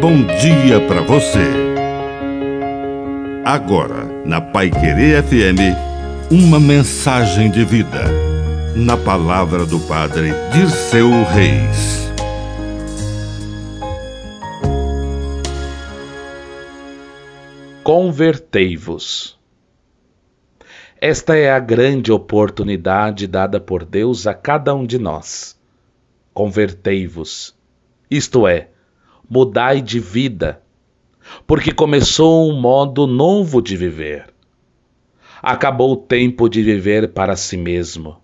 bom dia para você. Agora, na Pai Querer FM, uma mensagem de vida. Na palavra do Padre Dirceu Reis. Convertei-vos. Esta é a grande oportunidade dada por Deus a cada um de nós. Convertei-vos, isto é, mudai de vida, porque começou um modo novo de viver. Acabou o tempo de viver para si mesmo.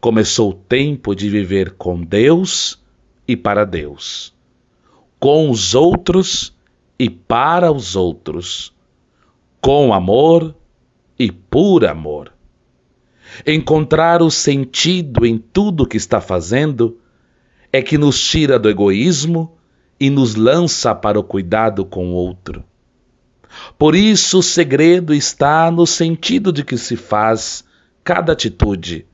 Começou o tempo de viver com Deus e para Deus, com os outros e para os outros, com amor e por amor. Encontrar o sentido em tudo que está fazendo é que nos tira do egoísmo e nos lança para o cuidado com o outro. Por isso, o segredo está no sentido de que se faz cada atitude,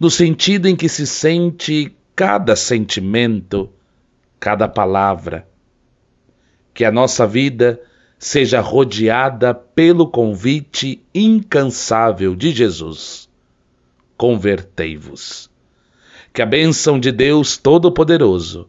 no sentido em que se sente cada sentimento, cada palavra. Que a nossa vida seja rodeada pelo convite incansável de Jesus. Convertei-vos. Que a bênção de Deus Todo-Poderoso